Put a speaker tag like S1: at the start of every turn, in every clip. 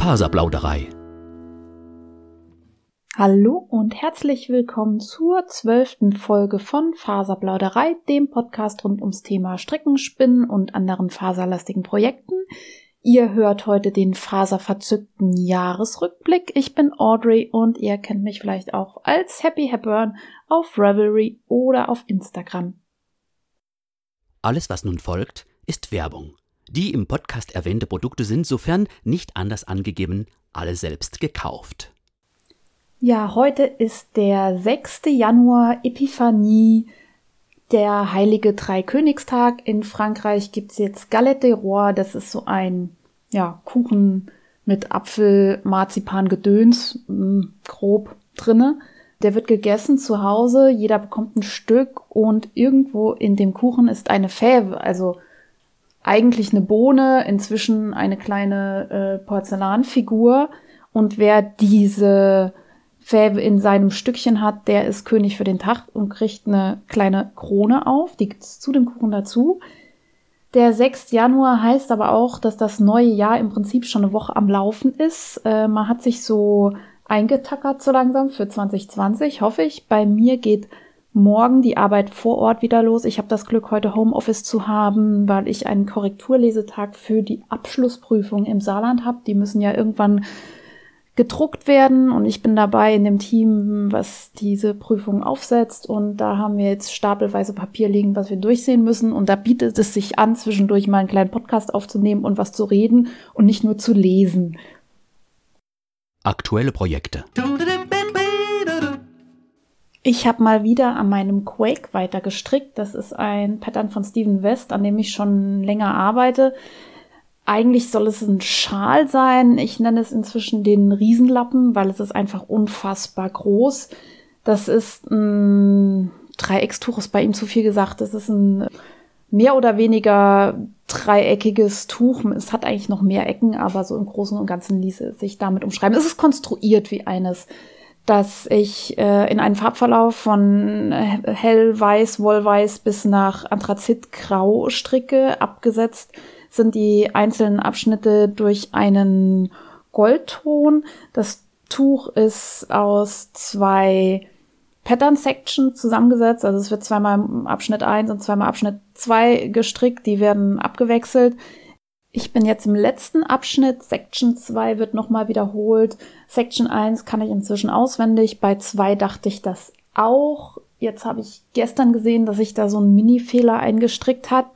S1: Faserplauderei.
S2: Hallo und herzlich willkommen zur zwölften Folge von Faserplauderei, dem Podcast rund ums Thema Stricken, Spinnen und anderen faserlastigen Projekten. Ihr hört heute den faserverzückten Jahresrückblick. Ich bin Audrey und ihr kennt mich vielleicht auch als Happy Hepburn auf Revelry oder auf Instagram.
S1: Alles, was nun folgt, ist Werbung. Die im Podcast erwähnte Produkte sind, sofern nicht anders angegeben, alle selbst gekauft.
S2: Ja, heute ist der 6. Januar Epiphanie, der heilige Dreikönigstag. In Frankreich gibt's jetzt Galette des Rois, das ist so ein ja, Kuchen mit Apfel, Marzipan, Gedöns, hm, grob drinne. Der wird gegessen zu Hause, jeder bekommt ein Stück und irgendwo in dem Kuchen ist eine Fäve, also eigentlich eine Bohne, inzwischen eine kleine äh, Porzellanfigur. Und wer diese Fäbe in seinem Stückchen hat, der ist König für den Tag und kriegt eine kleine Krone auf. Die gibt's zu dem Kuchen dazu. Der 6. Januar heißt aber auch, dass das neue Jahr im Prinzip schon eine Woche am Laufen ist. Äh, man hat sich so eingetackert so langsam für 2020, hoffe ich. Bei mir geht morgen die Arbeit vor Ort wieder los. Ich habe das Glück, heute Homeoffice zu haben, weil ich einen Korrekturlesetag für die Abschlussprüfung im Saarland habe. Die müssen ja irgendwann gedruckt werden und ich bin dabei in dem Team, was diese Prüfung aufsetzt und da haben wir jetzt stapelweise Papier liegen, was wir durchsehen müssen und da bietet es sich an, zwischendurch mal einen kleinen Podcast aufzunehmen und was zu reden und nicht nur zu lesen.
S1: Aktuelle Projekte.
S2: Ich habe mal wieder an meinem Quake weiter gestrickt. Das ist ein Pattern von Steven West, an dem ich schon länger arbeite. Eigentlich soll es ein Schal sein. Ich nenne es inzwischen den Riesenlappen, weil es ist einfach unfassbar groß. Das ist ein Dreieckstuch, ist bei ihm zu viel gesagt. Das ist ein mehr oder weniger dreieckiges Tuch. Es hat eigentlich noch mehr Ecken, aber so im Großen und Ganzen ließe es sich damit umschreiben. Es ist konstruiert wie eines dass ich äh, in einen Farbverlauf von äh, hellweiß, wollweiß bis nach anthrazitgrau stricke. Abgesetzt sind die einzelnen Abschnitte durch einen Goldton. Das Tuch ist aus zwei Pattern Sections zusammengesetzt. Also es wird zweimal Abschnitt 1 und zweimal Abschnitt 2 gestrickt. Die werden abgewechselt. Ich bin jetzt im letzten Abschnitt. Section 2 wird nochmal wiederholt. Section 1 kann ich inzwischen auswendig. Bei 2 dachte ich das auch. Jetzt habe ich gestern gesehen, dass ich da so einen Mini-Fehler eingestrickt habe.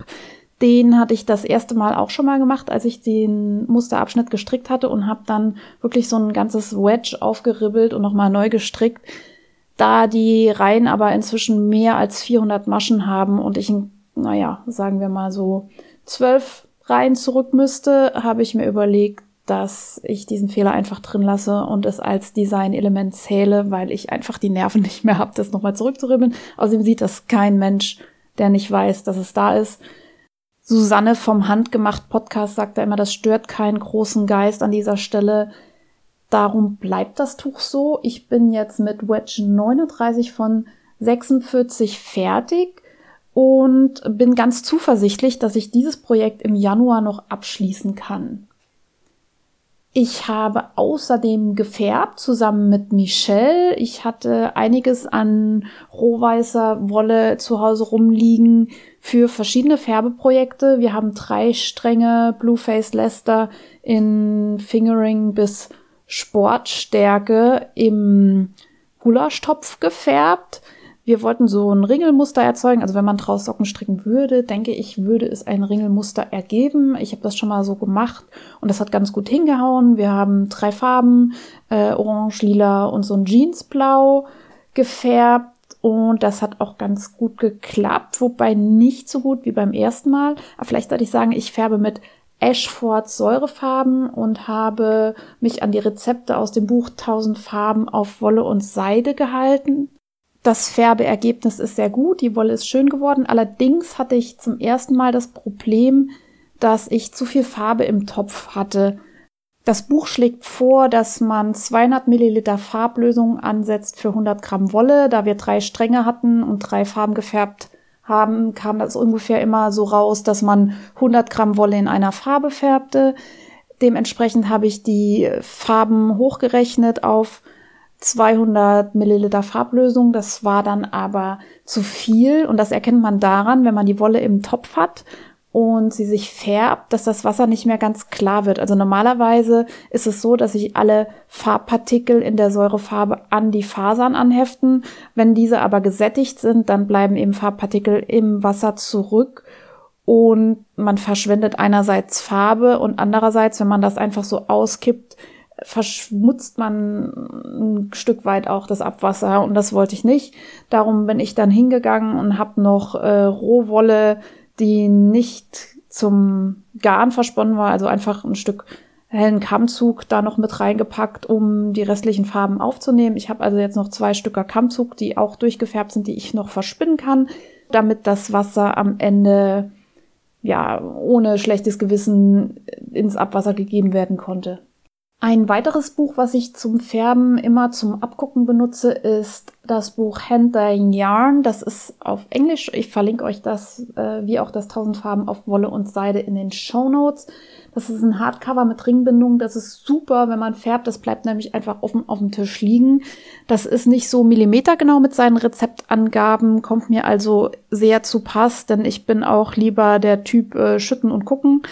S2: Den hatte ich das erste Mal auch schon mal gemacht, als ich den Musterabschnitt gestrickt hatte und habe dann wirklich so ein ganzes Wedge aufgeribbelt und nochmal neu gestrickt. Da die Reihen aber inzwischen mehr als 400 Maschen haben und ich, naja, sagen wir mal so zwölf rein zurück müsste, habe ich mir überlegt, dass ich diesen Fehler einfach drin lasse und es als Design-Element zähle, weil ich einfach die Nerven nicht mehr habe, das nochmal zurückzuribbeln. Außerdem sieht das kein Mensch, der nicht weiß, dass es da ist. Susanne vom Handgemacht Podcast sagt da immer, das stört keinen großen Geist an dieser Stelle. Darum bleibt das Tuch so. Ich bin jetzt mit Wedge 39 von 46 fertig und bin ganz zuversichtlich, dass ich dieses Projekt im Januar noch abschließen kann. Ich habe außerdem gefärbt zusammen mit Michelle. Ich hatte einiges an rohweißer Wolle zu Hause rumliegen für verschiedene Färbeprojekte. Wir haben drei Stränge Blueface Lester in Fingering bis Sportstärke im Gulaschtopf gefärbt. Wir wollten so ein Ringelmuster erzeugen. Also wenn man draus Socken stricken würde, denke ich, würde es ein Ringelmuster ergeben. Ich habe das schon mal so gemacht und das hat ganz gut hingehauen. Wir haben drei Farben, äh, orange, lila und so ein Jeansblau gefärbt. Und das hat auch ganz gut geklappt, wobei nicht so gut wie beim ersten Mal. Aber vielleicht sollte ich sagen, ich färbe mit Ashford Säurefarben und habe mich an die Rezepte aus dem Buch 1000 Farben auf Wolle und Seide gehalten. Das Färbeergebnis ist sehr gut, die Wolle ist schön geworden. Allerdings hatte ich zum ersten Mal das Problem, dass ich zu viel Farbe im Topf hatte. Das Buch schlägt vor, dass man 200 Milliliter Farblösung ansetzt für 100 Gramm Wolle. Da wir drei Stränge hatten und drei Farben gefärbt haben, kam das ungefähr immer so raus, dass man 100 Gramm Wolle in einer Farbe färbte. Dementsprechend habe ich die Farben hochgerechnet auf 200 Milliliter Farblösung. Das war dann aber zu viel und das erkennt man daran, wenn man die Wolle im Topf hat und sie sich färbt, dass das Wasser nicht mehr ganz klar wird. Also normalerweise ist es so, dass sich alle Farbpartikel in der Säurefarbe an die Fasern anheften. Wenn diese aber gesättigt sind, dann bleiben eben Farbpartikel im Wasser zurück und man verschwendet einerseits Farbe und andererseits, wenn man das einfach so auskippt, verschmutzt man ein Stück weit auch das Abwasser und das wollte ich nicht. Darum bin ich dann hingegangen und habe noch äh, Rohwolle die nicht zum Garn versponnen war, also einfach ein Stück hellen Kammzug da noch mit reingepackt, um die restlichen Farben aufzunehmen. Ich habe also jetzt noch zwei Stücker Kammzug, die auch durchgefärbt sind, die ich noch verspinnen kann, damit das Wasser am Ende ja ohne schlechtes Gewissen ins Abwasser gegeben werden konnte. Ein weiteres Buch, was ich zum Färben immer zum Abgucken benutze, ist das Buch Hand Dyeing Yarn. Das ist auf Englisch. Ich verlinke euch das, äh, wie auch das 1000 Farben auf Wolle und Seide in den Show Notes. Das ist ein Hardcover mit Ringbindung. Das ist super, wenn man färbt. Das bleibt nämlich einfach offen auf dem Tisch liegen. Das ist nicht so millimetergenau mit seinen Rezeptangaben, kommt mir also sehr zu Pass, denn ich bin auch lieber der Typ äh, schütten und gucken.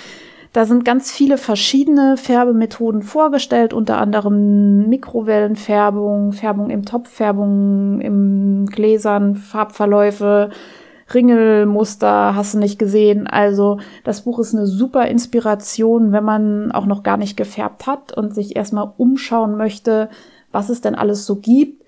S2: Da sind ganz viele verschiedene Färbemethoden vorgestellt, unter anderem Mikrowellenfärbung, Färbung im Topf, Färbung im Gläsern, Farbverläufe, Ringelmuster, hast du nicht gesehen. Also das Buch ist eine super Inspiration, wenn man auch noch gar nicht gefärbt hat und sich erstmal umschauen möchte, was es denn alles so gibt.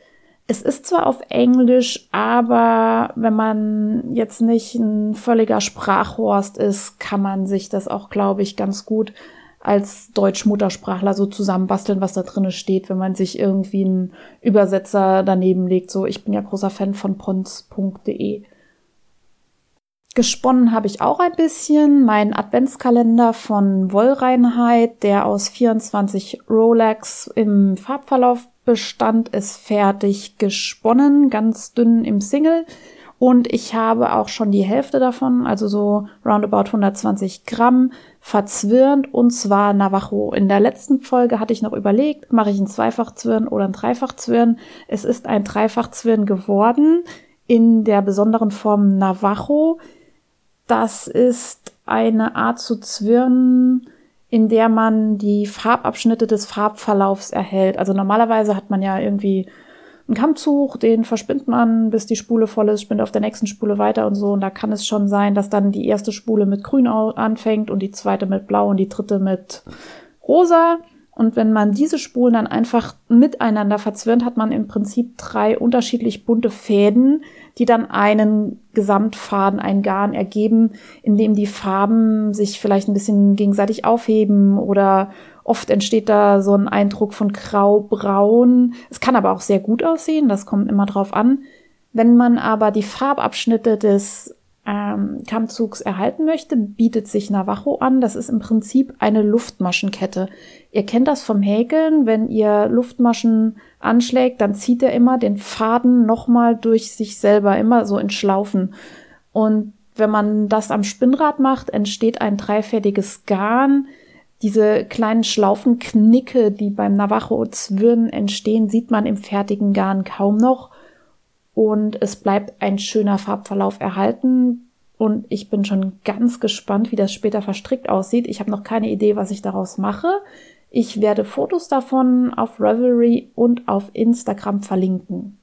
S2: Es ist zwar auf Englisch, aber wenn man jetzt nicht ein völliger Sprachhorst ist, kann man sich das auch, glaube ich, ganz gut als Deutsch-Muttersprachler so zusammenbasteln, was da drinne steht, wenn man sich irgendwie einen Übersetzer daneben legt. So, ich bin ja großer Fan von pons.de. Gesponnen habe ich auch ein bisschen. Mein Adventskalender von Wollreinheit, der aus 24 Rolex im Farbverlauf Bestand ist fertig gesponnen, ganz dünn im Single. Und ich habe auch schon die Hälfte davon, also so roundabout 120 Gramm, verzwirnt und zwar Navajo. In der letzten Folge hatte ich noch überlegt, mache ich ein Zweifachzwirn oder ein Dreifachzwirn. Es ist ein Dreifachzwirn geworden in der besonderen Form Navajo. Das ist eine Art zu zwirnen, in der man die Farbabschnitte des Farbverlaufs erhält. Also normalerweise hat man ja irgendwie einen Kammzug, den verspinnt man, bis die Spule voll ist, spinnt auf der nächsten Spule weiter und so. Und da kann es schon sein, dass dann die erste Spule mit grün anfängt und die zweite mit blau und die dritte mit rosa. Und wenn man diese Spulen dann einfach miteinander verzwirnt, hat man im Prinzip drei unterschiedlich bunte Fäden, die dann einen Gesamtfaden, ein Garn ergeben, in dem die Farben sich vielleicht ein bisschen gegenseitig aufheben oder oft entsteht da so ein Eindruck von grau-braun. Es kann aber auch sehr gut aussehen, das kommt immer drauf an. Wenn man aber die Farbabschnitte des ähm, Kammzugs erhalten möchte, bietet sich Navajo an. Das ist im Prinzip eine Luftmaschenkette. Ihr kennt das vom Häkeln. Wenn ihr Luftmaschen anschlägt, dann zieht er immer den Faden nochmal durch sich selber, immer so in Schlaufen. Und wenn man das am Spinnrad macht, entsteht ein dreifädiges Garn. Diese kleinen Schlaufenknicke, die beim Navajo-Zwirn entstehen, sieht man im fertigen Garn kaum noch und es bleibt ein schöner Farbverlauf erhalten. Und ich bin schon ganz gespannt, wie das später verstrickt aussieht. Ich habe noch keine Idee, was ich daraus mache. Ich werde Fotos davon auf Revelry und auf Instagram verlinken.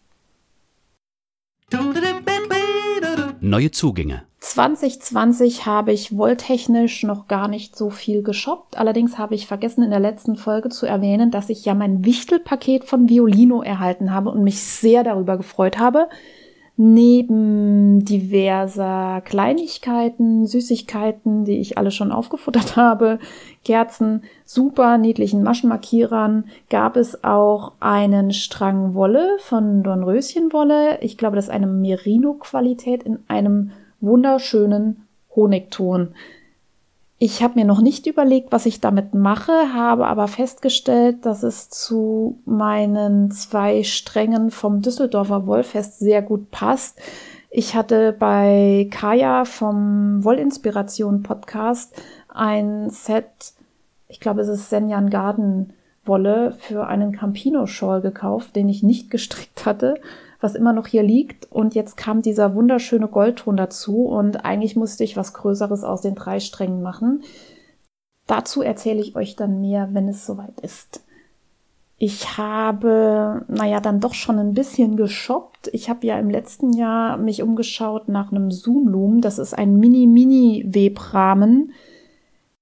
S1: Neue Zugänge.
S2: 2020 habe ich wolltechnisch noch gar nicht so viel geshoppt. Allerdings habe ich vergessen in der letzten Folge zu erwähnen, dass ich ja mein Wichtelpaket von Violino erhalten habe und mich sehr darüber gefreut habe. Neben diverser Kleinigkeiten, Süßigkeiten, die ich alle schon aufgefuttert habe, Kerzen, super niedlichen Maschenmarkierern, gab es auch einen Strang Wolle von Dornröschenwolle. Ich glaube, das ist eine Merino-Qualität in einem wunderschönen Honigton. Ich habe mir noch nicht überlegt, was ich damit mache, habe aber festgestellt, dass es zu meinen zwei Strängen vom Düsseldorfer Wollfest sehr gut passt. Ich hatte bei Kaya vom Wollinspiration Podcast ein Set ich glaube, es ist Senjan Garden Wolle für einen Campino Shawl gekauft, den ich nicht gestrickt hatte, was immer noch hier liegt. Und jetzt kam dieser wunderschöne Goldton dazu und eigentlich musste ich was Größeres aus den drei Strängen machen. Dazu erzähle ich euch dann mehr, wenn es soweit ist. Ich habe, naja, dann doch schon ein bisschen geshoppt. Ich habe ja im letzten Jahr mich umgeschaut nach einem Zoomloom. Das ist ein Mini-Mini-Webrahmen.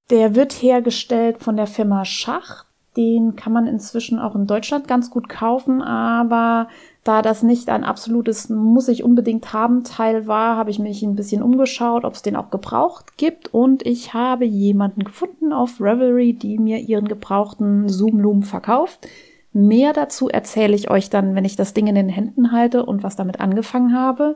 S2: Der wird hergestellt von der Firma Schacht. Den kann man inzwischen auch in Deutschland ganz gut kaufen, aber da das nicht ein absolutes muss ich unbedingt haben Teil war, habe ich mich ein bisschen umgeschaut, ob es den auch gebraucht gibt und ich habe jemanden gefunden auf Revelry, die mir ihren gebrauchten Zoomloom verkauft. Mehr dazu erzähle ich euch dann, wenn ich das Ding in den Händen halte und was damit angefangen habe.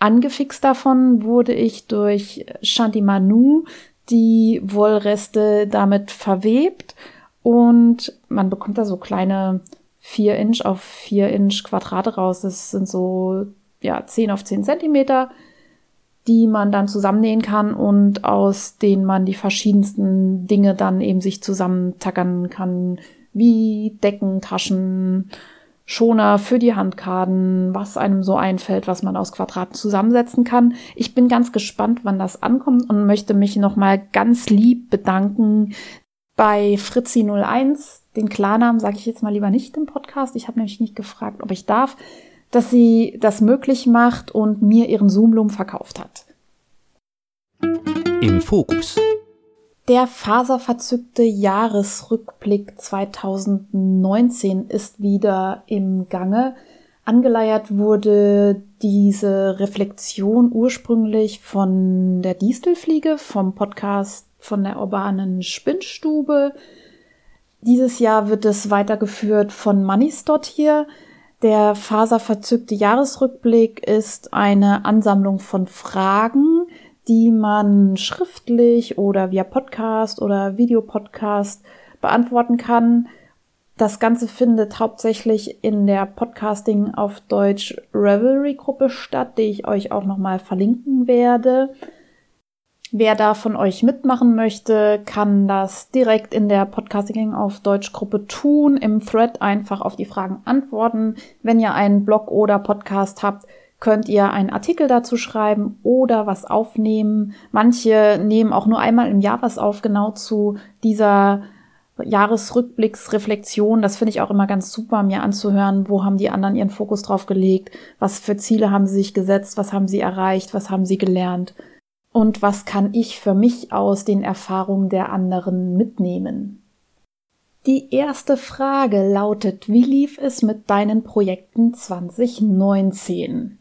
S2: Angefixt davon wurde ich durch Shanti Manu die Wollreste damit verwebt und man bekommt da so kleine 4 Inch auf 4 Inch Quadrate raus. Das sind so ja 10 auf 10 Zentimeter, die man dann zusammennähen kann und aus denen man die verschiedensten Dinge dann eben sich zusammentackern kann wie Decken, Taschen, Schoner für die Handkarten, was einem so einfällt, was man aus Quadraten zusammensetzen kann. Ich bin ganz gespannt, wann das ankommt und möchte mich nochmal ganz lieb bedanken bei Fritzi01. Den Klarnamen sage ich jetzt mal lieber nicht im Podcast. Ich habe nämlich nicht gefragt, ob ich darf, dass sie das möglich macht und mir ihren Zoomloom verkauft hat.
S1: Im Fokus.
S2: Der faserverzückte Jahresrückblick 2019 ist wieder im Gange. Angeleiert wurde diese Reflexion ursprünglich von der Distelfliege, vom Podcast von der urbanen Spinnstube. Dieses Jahr wird es weitergeführt von Moneystot hier. Der faserverzückte Jahresrückblick ist eine Ansammlung von Fragen, die man schriftlich oder via Podcast oder Videopodcast beantworten kann. Das Ganze findet hauptsächlich in der Podcasting auf Deutsch Revelry Gruppe statt, die ich euch auch nochmal verlinken werde. Wer da von euch mitmachen möchte, kann das direkt in der Podcasting auf Deutsch Gruppe tun, im Thread einfach auf die Fragen antworten. Wenn ihr einen Blog oder Podcast habt, könnt ihr einen Artikel dazu schreiben oder was aufnehmen. Manche nehmen auch nur einmal im Jahr was auf, genau zu dieser Jahresrückblicksreflexion. Das finde ich auch immer ganz super, mir anzuhören, wo haben die anderen ihren Fokus drauf gelegt, was für Ziele haben sie sich gesetzt, was haben sie erreicht, was haben sie gelernt und was kann ich für mich aus den Erfahrungen der anderen mitnehmen. Die erste Frage lautet, wie lief es mit deinen Projekten 2019?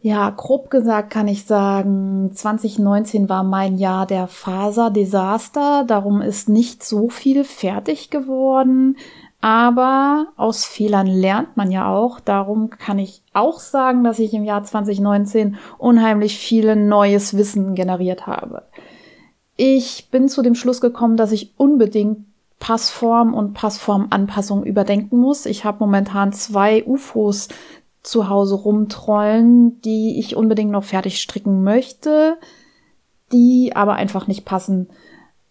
S2: Ja, grob gesagt kann ich sagen, 2019 war mein Jahr der Faserdesaster. Darum ist nicht so viel fertig geworden. Aber aus Fehlern lernt man ja auch. Darum kann ich auch sagen, dass ich im Jahr 2019 unheimlich viel neues Wissen generiert habe. Ich bin zu dem Schluss gekommen, dass ich unbedingt Passform und Passformanpassung überdenken muss. Ich habe momentan zwei UFOs zu Hause rumtrollen, die ich unbedingt noch fertig stricken möchte, die aber einfach nicht passen.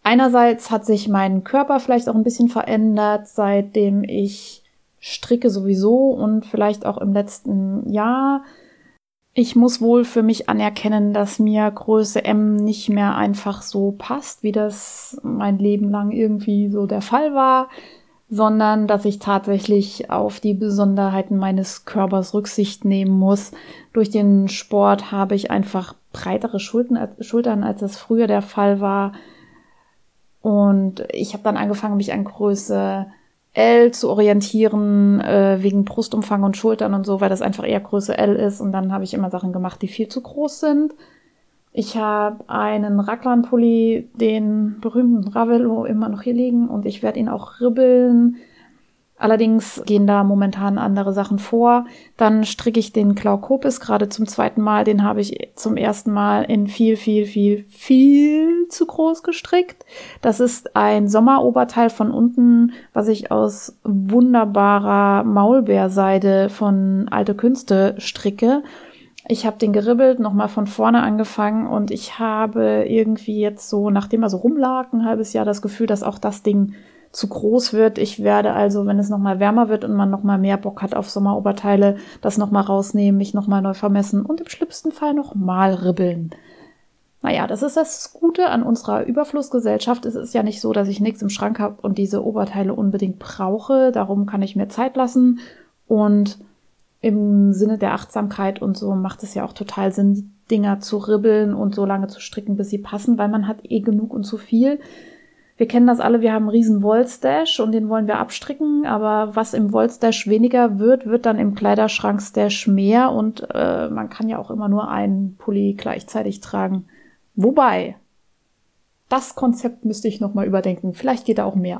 S2: Einerseits hat sich mein Körper vielleicht auch ein bisschen verändert, seitdem ich stricke sowieso und vielleicht auch im letzten Jahr. Ich muss wohl für mich anerkennen, dass mir Größe M nicht mehr einfach so passt, wie das mein Leben lang irgendwie so der Fall war sondern dass ich tatsächlich auf die Besonderheiten meines Körpers Rücksicht nehmen muss. Durch den Sport habe ich einfach breitere Schultern, als das früher der Fall war. Und ich habe dann angefangen, mich an Größe L zu orientieren, äh, wegen Brustumfang und Schultern und so, weil das einfach eher Größe L ist. Und dann habe ich immer Sachen gemacht, die viel zu groß sind. Ich habe einen Raglan-Pulli, den berühmten Ravello, immer noch hier liegen und ich werde ihn auch ribbeln. Allerdings gehen da momentan andere Sachen vor. Dann stricke ich den Glaukopis gerade zum zweiten Mal. Den habe ich zum ersten Mal in viel, viel, viel, viel zu groß gestrickt. Das ist ein Sommeroberteil von unten, was ich aus wunderbarer Maulbeerseide von Alte Künste stricke. Ich habe den geribbelt, nochmal von vorne angefangen und ich habe irgendwie jetzt so, nachdem er so rumlag, ein halbes Jahr das Gefühl, dass auch das Ding zu groß wird. Ich werde also, wenn es nochmal wärmer wird und man nochmal mehr Bock hat auf Sommeroberteile, das nochmal rausnehmen, mich nochmal neu vermessen und im schlimmsten Fall nochmal ribbeln. Naja, das ist das Gute an unserer Überflussgesellschaft. Es ist ja nicht so, dass ich nichts im Schrank habe und diese Oberteile unbedingt brauche. Darum kann ich mir Zeit lassen und im Sinne der Achtsamkeit und so macht es ja auch total Sinn, Dinger zu ribbeln und so lange zu stricken, bis sie passen, weil man hat eh genug und zu viel. Wir kennen das alle, wir haben einen riesen Wollstash und den wollen wir abstricken, aber was im Wollstash weniger wird, wird dann im Kleiderschrankstash mehr und äh, man kann ja auch immer nur einen Pulli gleichzeitig tragen. Wobei, das Konzept müsste ich nochmal überdenken. Vielleicht geht da auch mehr.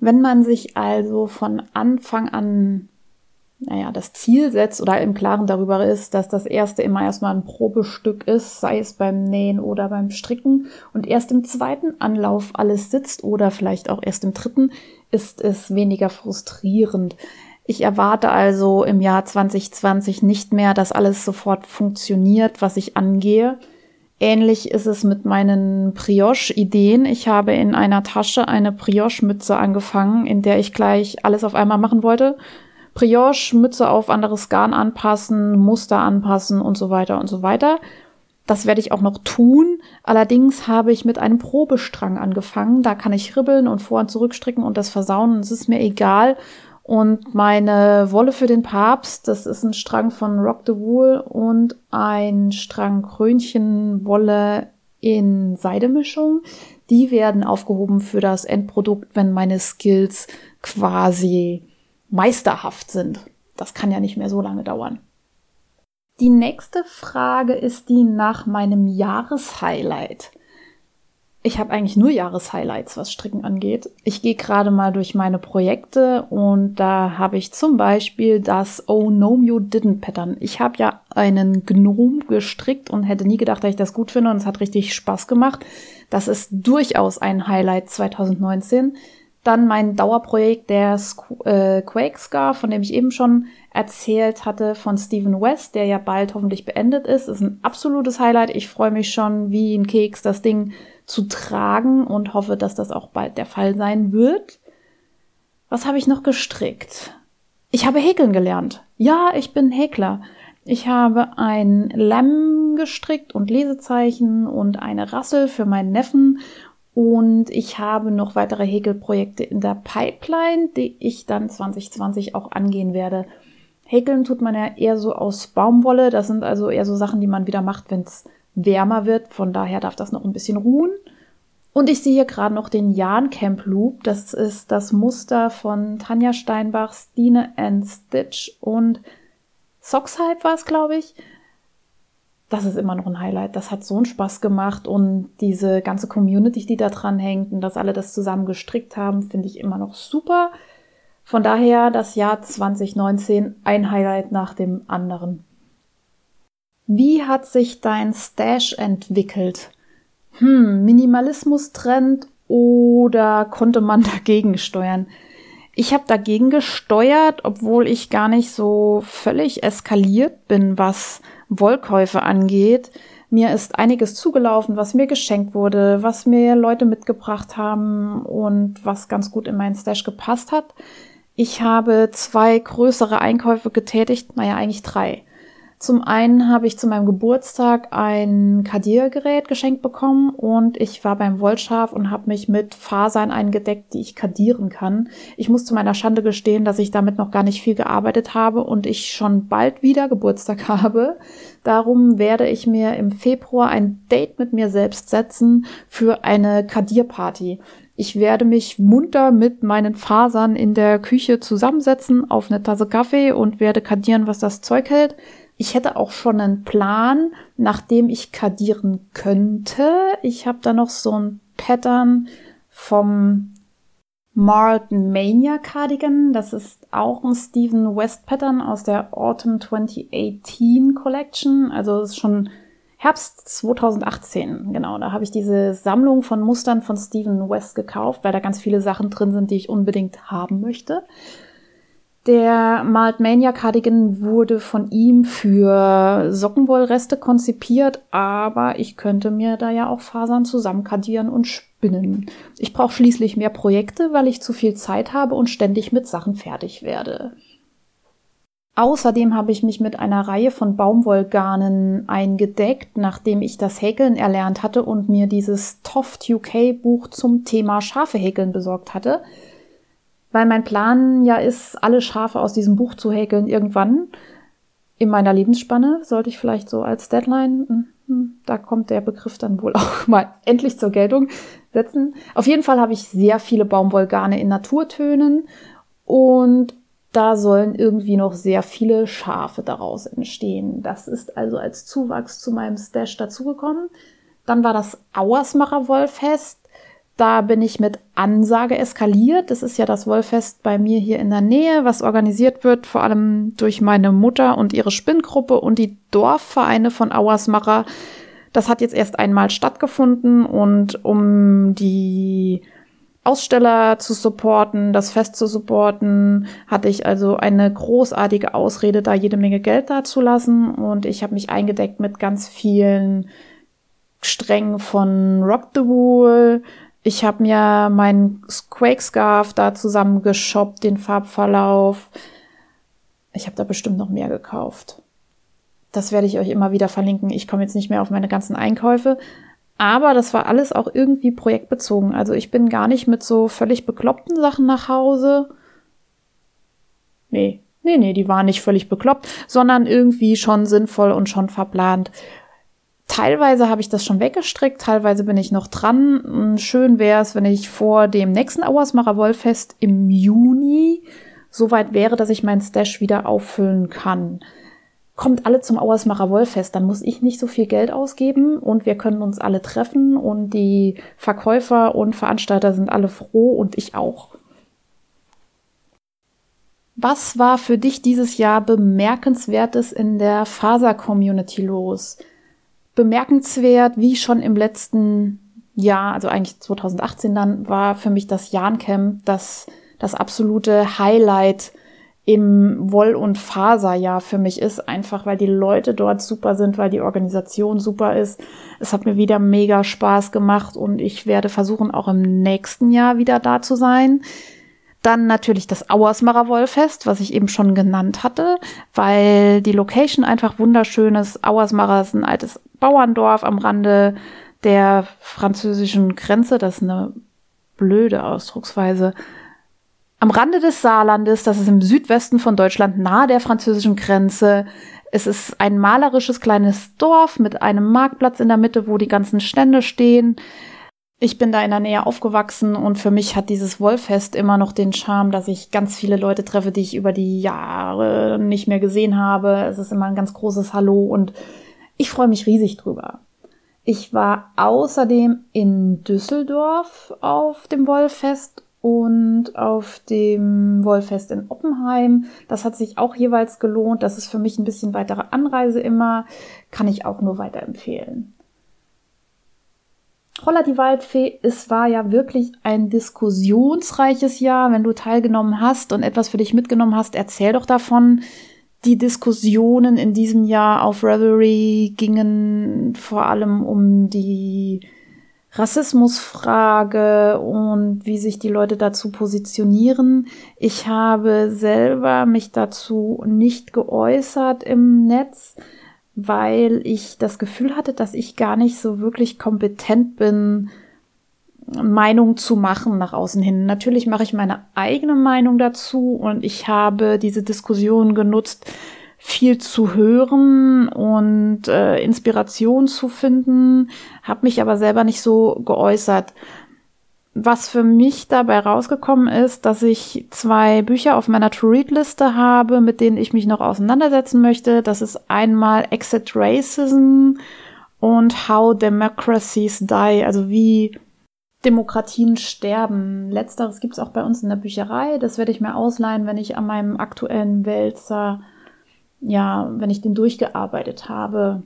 S2: Wenn man sich also von Anfang an naja, das Ziel setzt oder im Klaren darüber ist, dass das erste immer erstmal ein Probestück ist, sei es beim Nähen oder beim Stricken und erst im zweiten Anlauf alles sitzt oder vielleicht auch erst im dritten, ist es weniger frustrierend. Ich erwarte also im Jahr 2020 nicht mehr, dass alles sofort funktioniert, was ich angehe. Ähnlich ist es mit meinen Brioche-Ideen. Ich habe in einer Tasche eine Brioche-Mütze angefangen, in der ich gleich alles auf einmal machen wollte Brioche, Mütze auf anderes Garn anpassen, Muster anpassen und so weiter und so weiter. Das werde ich auch noch tun. Allerdings habe ich mit einem Probestrang angefangen. Da kann ich ribbeln und vor- und zurückstricken und das versauen. Es ist mir egal. Und meine Wolle für den Papst, das ist ein Strang von Rock the Wool und ein Strang Krönchenwolle in Seidemischung. Die werden aufgehoben für das Endprodukt, wenn meine Skills quasi meisterhaft sind. Das kann ja nicht mehr so lange dauern. Die nächste Frage ist die nach meinem Jahreshighlight. Ich habe eigentlich nur Jahreshighlights, was Stricken angeht. Ich gehe gerade mal durch meine Projekte und da habe ich zum Beispiel das Oh No You Didn't Pattern. Ich habe ja einen Gnome gestrickt und hätte nie gedacht, dass ich das gut finde und es hat richtig Spaß gemacht. Das ist durchaus ein Highlight 2019. Dann mein Dauerprojekt der äh, Quake Scar, von dem ich eben schon erzählt hatte, von Stephen West, der ja bald hoffentlich beendet ist. Ist ein absolutes Highlight. Ich freue mich schon wie ein Keks, das Ding zu tragen und hoffe, dass das auch bald der Fall sein wird. Was habe ich noch gestrickt? Ich habe häkeln gelernt. Ja, ich bin Häkler. Ich habe ein Lamm gestrickt und Lesezeichen und eine Rassel für meinen Neffen und ich habe noch weitere Häkelprojekte in der Pipeline, die ich dann 2020 auch angehen werde. Häkeln tut man ja eher so aus Baumwolle. Das sind also eher so Sachen, die man wieder macht, wenn es wärmer wird. Von daher darf das noch ein bisschen ruhen. Und ich sehe hier gerade noch den Jan Camp Loop. Das ist das Muster von Tanja Steinbach, Stine and Stitch und Sockshype war es, glaube ich das ist immer noch ein Highlight. Das hat so einen Spaß gemacht und diese ganze Community, die da dran hängt und dass alle das zusammen gestrickt haben, finde ich immer noch super. Von daher das Jahr 2019 ein Highlight nach dem anderen. Wie hat sich dein Stash entwickelt? Hm, Minimalismus-Trend oder konnte man dagegen steuern? Ich habe dagegen gesteuert, obwohl ich gar nicht so völlig eskaliert bin, was Wollkäufe angeht. Mir ist einiges zugelaufen, was mir geschenkt wurde, was mir Leute mitgebracht haben und was ganz gut in meinen Stash gepasst hat. Ich habe zwei größere Einkäufe getätigt, naja, eigentlich drei. Zum einen habe ich zu meinem Geburtstag ein Kadiergerät geschenkt bekommen und ich war beim Wollschaf und habe mich mit Fasern eingedeckt, die ich kadieren kann. Ich muss zu meiner Schande gestehen, dass ich damit noch gar nicht viel gearbeitet habe und ich schon bald wieder Geburtstag habe. Darum werde ich mir im Februar ein Date mit mir selbst setzen für eine Kadierparty. Ich werde mich munter mit meinen Fasern in der Küche zusammensetzen auf eine Tasse Kaffee und werde kadieren, was das Zeug hält. Ich hätte auch schon einen Plan, nachdem ich kadieren könnte. Ich habe da noch so ein Pattern vom Marlton Mania Cardigan. Das ist auch ein Stephen West Pattern aus der Autumn 2018 Collection. Also ist schon Herbst 2018, genau. Da habe ich diese Sammlung von Mustern von Stephen West gekauft, weil da ganz viele Sachen drin sind, die ich unbedingt haben möchte. Der Maltmania Cardigan wurde von ihm für Sockenwollreste konzipiert, aber ich könnte mir da ja auch Fasern zusammenkadieren und spinnen. Ich brauche schließlich mehr Projekte, weil ich zu viel Zeit habe und ständig mit Sachen fertig werde. Außerdem habe ich mich mit einer Reihe von Baumwollgarnen eingedeckt, nachdem ich das Häkeln erlernt hatte und mir dieses Toft UK Buch zum Thema Schafe häkeln besorgt hatte weil mein Plan ja ist, alle Schafe aus diesem Buch zu häkeln irgendwann in meiner Lebensspanne, sollte ich vielleicht so als Deadline, hm, hm, da kommt der Begriff dann wohl auch mal endlich zur Geltung setzen. Auf jeden Fall habe ich sehr viele Baumwollgarne in Naturtönen und da sollen irgendwie noch sehr viele Schafe daraus entstehen. Das ist also als Zuwachs zu meinem Stash dazugekommen. Dann war das Auersmacher Wollfest. Da bin ich mit Ansage eskaliert. Das ist ja das Wollfest bei mir hier in der Nähe, was organisiert wird, vor allem durch meine Mutter und ihre Spinngruppe und die Dorfvereine von Auersmacher. Das hat jetzt erst einmal stattgefunden und um die Aussteller zu supporten, das Fest zu supporten, hatte ich also eine großartige Ausrede, da jede Menge Geld dazulassen und ich habe mich eingedeckt mit ganz vielen Strängen von Rock the Wool, ich habe mir meinen Quake Scarf da zusammengeshoppt, den Farbverlauf. Ich habe da bestimmt noch mehr gekauft. Das werde ich euch immer wieder verlinken. Ich komme jetzt nicht mehr auf meine ganzen Einkäufe. Aber das war alles auch irgendwie projektbezogen. Also ich bin gar nicht mit so völlig bekloppten Sachen nach Hause. Nee, nee, nee, die waren nicht völlig bekloppt, sondern irgendwie schon sinnvoll und schon verplant. Teilweise habe ich das schon weggestrickt, teilweise bin ich noch dran. Schön wäre es, wenn ich vor dem nächsten Auersmacher Wollfest im Juni so weit wäre, dass ich meinen Stash wieder auffüllen kann. Kommt alle zum Auersmacher Wollfest, dann muss ich nicht so viel Geld ausgeben und wir können uns alle treffen und die Verkäufer und Veranstalter sind alle froh und ich auch. Was war für dich dieses Jahr bemerkenswertes in der Faser-Community los? Bemerkenswert, wie schon im letzten Jahr, also eigentlich 2018 dann, war für mich das Jahncamp das, das absolute Highlight im Woll- und Faserjahr für mich ist, einfach weil die Leute dort super sind, weil die Organisation super ist. Es hat mir wieder mega Spaß gemacht und ich werde versuchen, auch im nächsten Jahr wieder da zu sein. Dann natürlich das Auersmacher Wollfest, was ich eben schon genannt hatte, weil die Location einfach wunderschön ist. Auersmacher ist ein altes Bauerndorf am Rande der französischen Grenze. Das ist eine blöde Ausdrucksweise. Am Rande des Saarlandes, das ist im Südwesten von Deutschland, nahe der französischen Grenze. Es ist ein malerisches kleines Dorf mit einem Marktplatz in der Mitte, wo die ganzen Stände stehen. Ich bin da in der Nähe aufgewachsen und für mich hat dieses Wollfest immer noch den Charme, dass ich ganz viele Leute treffe, die ich über die Jahre nicht mehr gesehen habe. Es ist immer ein ganz großes Hallo und ich freue mich riesig drüber. Ich war außerdem in Düsseldorf auf dem Wollfest und auf dem Wollfest in Oppenheim. Das hat sich auch jeweils gelohnt. Das ist für mich ein bisschen weitere Anreise immer. Kann ich auch nur weiterempfehlen. Holla die Waldfee, es war ja wirklich ein diskussionsreiches Jahr. Wenn du teilgenommen hast und etwas für dich mitgenommen hast, erzähl doch davon. Die Diskussionen in diesem Jahr auf Revelry gingen vor allem um die Rassismusfrage und wie sich die Leute dazu positionieren. Ich habe selber mich dazu nicht geäußert im Netz weil ich das Gefühl hatte, dass ich gar nicht so wirklich kompetent bin, Meinung zu machen nach außen hin. Natürlich mache ich meine eigene Meinung dazu und ich habe diese Diskussion genutzt, viel zu hören und äh, Inspiration zu finden, habe mich aber selber nicht so geäußert. Was für mich dabei rausgekommen ist, dass ich zwei Bücher auf meiner To-Read-Liste habe, mit denen ich mich noch auseinandersetzen möchte. Das ist einmal Exit Racism und How Democracies Die, also wie Demokratien sterben. Letzteres gibt es auch bei uns in der Bücherei. Das werde ich mir ausleihen, wenn ich an meinem aktuellen Wälzer, ja, wenn ich den durchgearbeitet habe.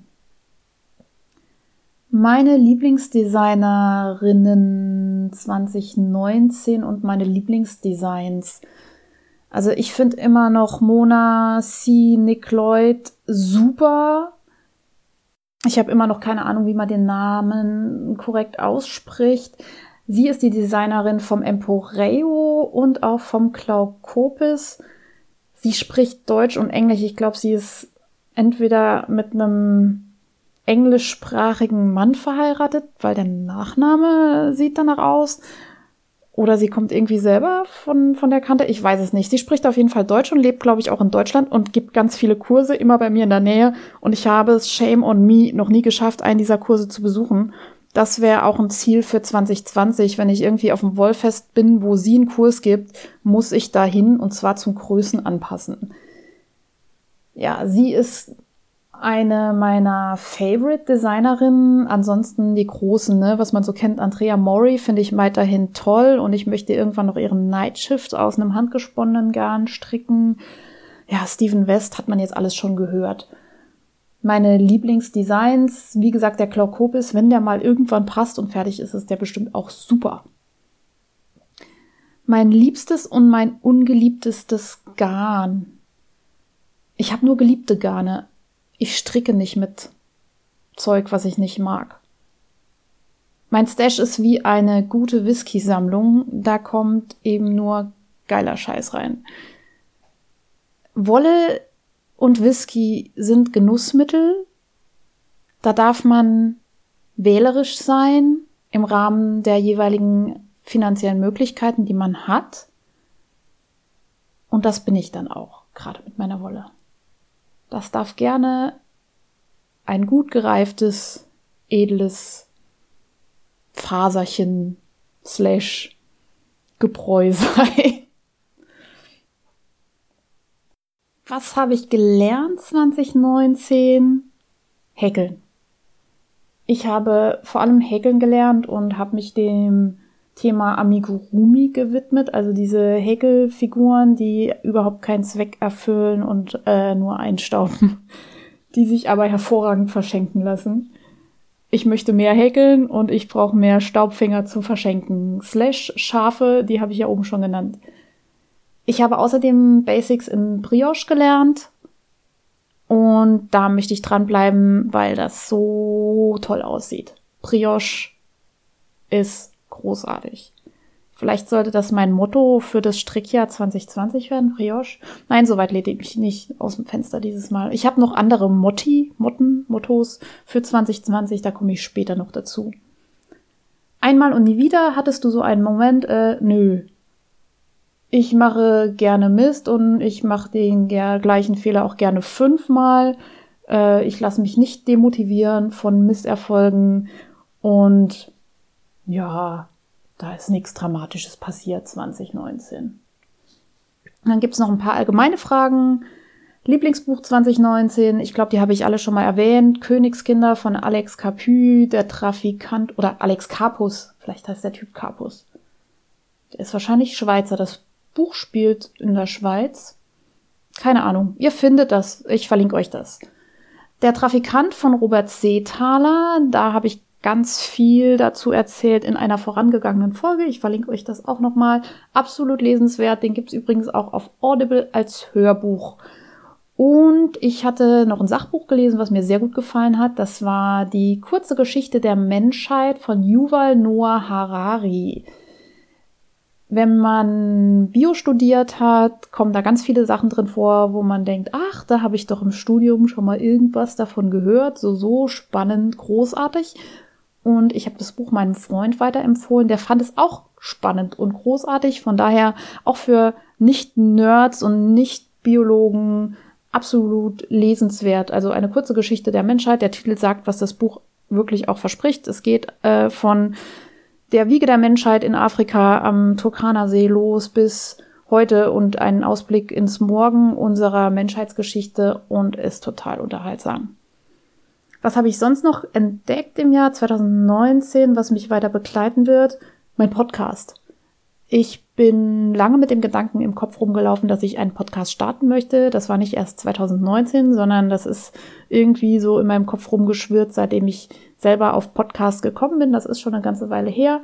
S2: Meine Lieblingsdesignerinnen 2019 und meine Lieblingsdesigns. Also ich finde immer noch Mona C. Nick Lloyd super. Ich habe immer noch keine Ahnung, wie man den Namen korrekt ausspricht. Sie ist die Designerin vom Emporeo und auch vom Glaukopis. Sie spricht Deutsch und Englisch. Ich glaube, sie ist entweder mit einem englischsprachigen Mann verheiratet, weil der Nachname sieht danach aus. Oder sie kommt irgendwie selber von, von der Kante. Ich weiß es nicht. Sie spricht auf jeden Fall Deutsch und lebt, glaube ich, auch in Deutschland und gibt ganz viele Kurse immer bei mir in der Nähe. Und ich habe es, shame on me, noch nie geschafft, einen dieser Kurse zu besuchen. Das wäre auch ein Ziel für 2020. Wenn ich irgendwie auf dem Wollfest bin, wo sie einen Kurs gibt, muss ich dahin und zwar zum Größen anpassen. Ja, sie ist eine meiner Favorite Designerinnen. Ansonsten die großen, ne, was man so kennt, Andrea Mori finde ich weiterhin toll und ich möchte irgendwann noch ihren Nightshift aus einem handgesponnenen Garn stricken. Ja, Steven West hat man jetzt alles schon gehört. Meine Lieblingsdesigns, wie gesagt, der Glaukopis, wenn der mal irgendwann passt und fertig ist, ist der bestimmt auch super. Mein liebstes und mein ungeliebtestes Garn. Ich habe nur geliebte Garne. Ich stricke nicht mit Zeug, was ich nicht mag. Mein Stash ist wie eine gute Whisky-Sammlung. Da kommt eben nur geiler Scheiß rein. Wolle und Whisky sind Genussmittel. Da darf man wählerisch sein im Rahmen der jeweiligen finanziellen Möglichkeiten, die man hat. Und das bin ich dann auch, gerade mit meiner Wolle. Das darf gerne ein gut gereiftes, edles Faserchen slash Gebräu sein. Was habe ich gelernt 2019? Häkeln. Ich habe vor allem Häkeln gelernt und habe mich dem Thema Amigurumi gewidmet, also diese Häkelfiguren, die überhaupt keinen Zweck erfüllen und äh, nur einstauben, die sich aber hervorragend verschenken lassen. Ich möchte mehr häkeln und ich brauche mehr Staubfinger zum Verschenken. Slash Schafe, die habe ich ja oben schon genannt. Ich habe außerdem Basics in Brioche gelernt. Und da möchte ich dranbleiben, weil das so toll aussieht. Brioche ist großartig. Vielleicht sollte das mein Motto für das Strickjahr 2020 werden, Brioche. Nein, soweit lehne ich mich nicht aus dem Fenster dieses Mal. Ich habe noch andere Motti, Motten, Mottos für 2020, da komme ich später noch dazu. Einmal und nie wieder hattest du so einen Moment, äh, nö, ich mache gerne Mist und ich mache den gleichen Fehler auch gerne fünfmal. Äh, ich lasse mich nicht demotivieren von Misserfolgen und ja, da ist nichts Dramatisches passiert 2019. Dann gibt es noch ein paar allgemeine Fragen. Lieblingsbuch 2019, ich glaube, die habe ich alle schon mal erwähnt. Königskinder von Alex Capu, der Trafikant oder Alex Capus, vielleicht heißt der Typ Capus. Der ist wahrscheinlich Schweizer. Das Buch spielt in der Schweiz. Keine Ahnung. Ihr findet das. Ich verlinke euch das. Der Trafikant von Robert Seethaler. Da habe ich ganz viel dazu erzählt in einer vorangegangenen Folge. Ich verlinke euch das auch nochmal. Absolut lesenswert. Den gibt's übrigens auch auf Audible als Hörbuch. Und ich hatte noch ein Sachbuch gelesen, was mir sehr gut gefallen hat. Das war die kurze Geschichte der Menschheit von Yuval Noah Harari wenn man Bio studiert hat, kommen da ganz viele Sachen drin vor, wo man denkt, ach, da habe ich doch im Studium schon mal irgendwas davon gehört, so so spannend, großartig. Und ich habe das Buch meinem Freund weiterempfohlen, der fand es auch spannend und großartig, von daher auch für Nicht-Nerds und Nicht-Biologen absolut lesenswert. Also eine kurze Geschichte der Menschheit. Der Titel sagt, was das Buch wirklich auch verspricht. Es geht äh, von der Wiege der Menschheit in Afrika am Turkana-See los bis heute und einen Ausblick ins Morgen unserer Menschheitsgeschichte und ist total unterhaltsam. Was habe ich sonst noch entdeckt im Jahr 2019, was mich weiter begleiten wird? Mein Podcast. Ich bin lange mit dem Gedanken im Kopf rumgelaufen, dass ich einen Podcast starten möchte. Das war nicht erst 2019, sondern das ist irgendwie so in meinem Kopf rumgeschwirrt, seitdem ich selber auf Podcast gekommen bin. Das ist schon eine ganze Weile her.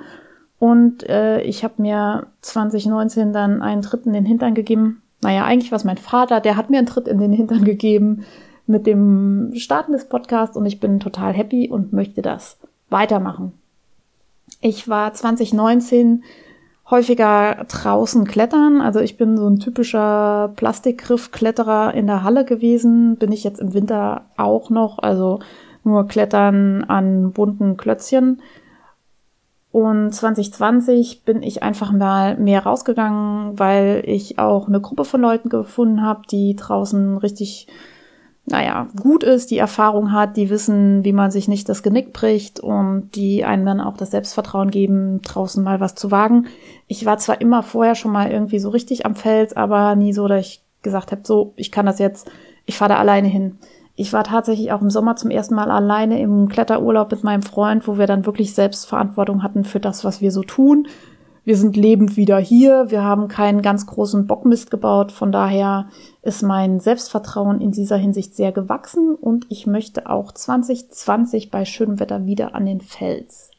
S2: Und äh, ich habe mir 2019 dann einen Tritt in den Hintern gegeben naja, eigentlich war es mein Vater, der hat mir einen Tritt in den Hintern gegeben mit dem Starten des Podcasts und ich bin total happy und möchte das weitermachen. Ich war 2019 häufiger draußen klettern. Also ich bin so ein typischer Plastikgriff-Kletterer in der Halle gewesen. Bin ich jetzt im Winter auch noch. Also nur klettern an bunten Klötzchen. Und 2020 bin ich einfach mal mehr rausgegangen, weil ich auch eine Gruppe von Leuten gefunden habe, die draußen richtig naja, gut ist, die Erfahrung hat, die wissen, wie man sich nicht das Genick bricht und die einem dann auch das Selbstvertrauen geben, draußen mal was zu wagen. Ich war zwar immer vorher schon mal irgendwie so richtig am Fels, aber nie so, dass ich gesagt habe, so, ich kann das jetzt, ich fahre da alleine hin. Ich war tatsächlich auch im Sommer zum ersten Mal alleine im Kletterurlaub mit meinem Freund, wo wir dann wirklich Selbstverantwortung hatten für das, was wir so tun wir sind lebend wieder hier, wir haben keinen ganz großen Bockmist gebaut, von daher ist mein Selbstvertrauen in dieser Hinsicht sehr gewachsen und ich möchte auch 2020 bei schönem Wetter wieder an den Fels.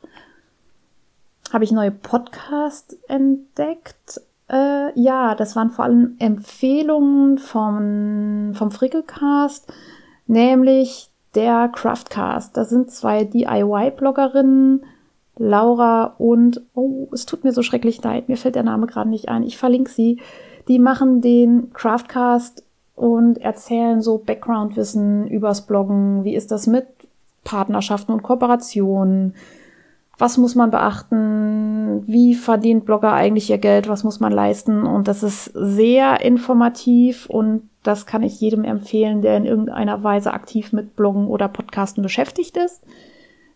S2: Habe ich neue Podcasts entdeckt? Äh, ja, das waren vor allem Empfehlungen vom, vom Frickelcast, nämlich der Craftcast. Da sind zwei DIY-Bloggerinnen, Laura und, oh, es tut mir so schrecklich leid, mir fällt der Name gerade nicht ein, ich verlinke sie. Die machen den Craftcast und erzählen so Background-Wissen übers Bloggen. Wie ist das mit Partnerschaften und Kooperationen? Was muss man beachten? Wie verdient Blogger eigentlich ihr Geld? Was muss man leisten? Und das ist sehr informativ und das kann ich jedem empfehlen, der in irgendeiner Weise aktiv mit Bloggen oder Podcasten beschäftigt ist.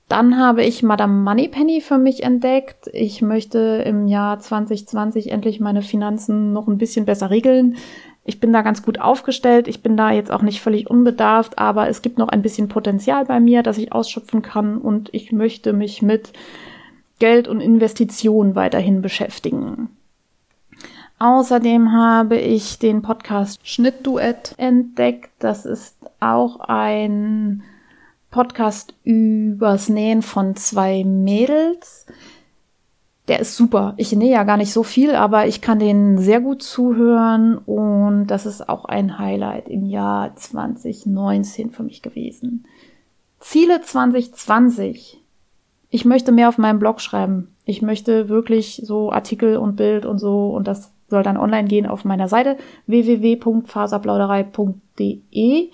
S2: Dann habe ich Madame Moneypenny für mich entdeckt. Ich möchte im Jahr 2020 endlich meine Finanzen noch ein bisschen besser regeln. Ich bin da ganz gut aufgestellt. Ich bin da jetzt auch nicht völlig unbedarft, aber es gibt noch ein bisschen Potenzial bei mir, das ich ausschöpfen kann und ich möchte mich mit Geld und Investitionen weiterhin beschäftigen. Außerdem habe ich den Podcast Schnittduett entdeckt. Das ist auch ein Podcast übers Nähen von zwei Mädels. Der ist super. Ich nähe ja gar nicht so viel, aber ich kann den sehr gut zuhören und das ist auch ein Highlight im Jahr 2019 für mich gewesen. Ziele 2020. Ich möchte mehr auf meinem Blog schreiben. Ich möchte wirklich so Artikel und Bild und so und das soll dann online gehen auf meiner Seite www.faserplauderei.de.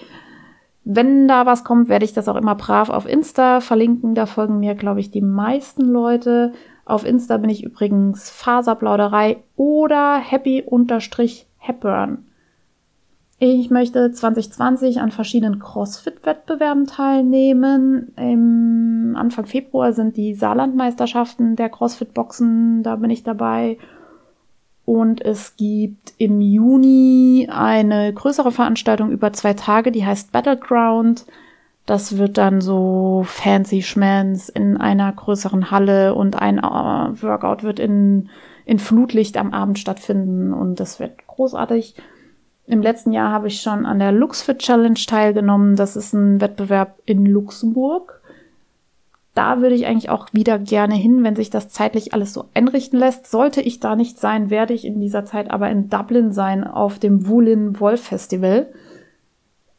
S2: Wenn da was kommt, werde ich das auch immer brav auf Insta verlinken. Da folgen mir, glaube ich, die meisten Leute. Auf Insta bin ich übrigens Faserplauderei oder happy-hepburn. Ich möchte 2020 an verschiedenen CrossFit-Wettbewerben teilnehmen. Im Anfang Februar sind die Saarlandmeisterschaften der CrossFit-Boxen. Da bin ich dabei. Und es gibt im Juni eine größere Veranstaltung über zwei Tage, die heißt Battleground. Das wird dann so fancy Schmans in einer größeren Halle und ein äh, Workout wird in, in Flutlicht am Abend stattfinden und das wird großartig. Im letzten Jahr habe ich schon an der LuxFit Challenge teilgenommen. Das ist ein Wettbewerb in Luxemburg da würde ich eigentlich auch wieder gerne hin, wenn sich das zeitlich alles so einrichten lässt. Sollte ich da nicht sein, werde ich in dieser Zeit aber in Dublin sein auf dem Woolin Wolf Festival.